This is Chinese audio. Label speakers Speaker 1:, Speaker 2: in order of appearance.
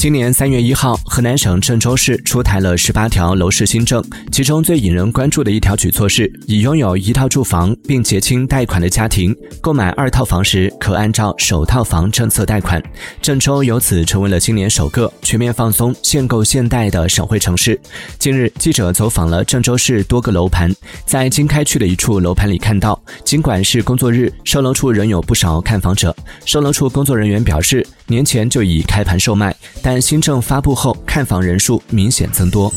Speaker 1: 今年三月一号，河南省郑州市出台了十八条楼市新政，其中最引人关注的一条举措是，已拥有一套住房并结清贷款的家庭，购买二套房时可按照首套房政策贷款。郑州由此成为了今年首个全面放松限购限贷的省会城市。近日，记者走访了郑州市多个楼盘，在经开区的一处楼盘里看到，尽管是工作日，售楼处仍有不少看房者。售楼处工作人员表示，年前就已开盘售卖，但但新政发布后，看房人数明显增多。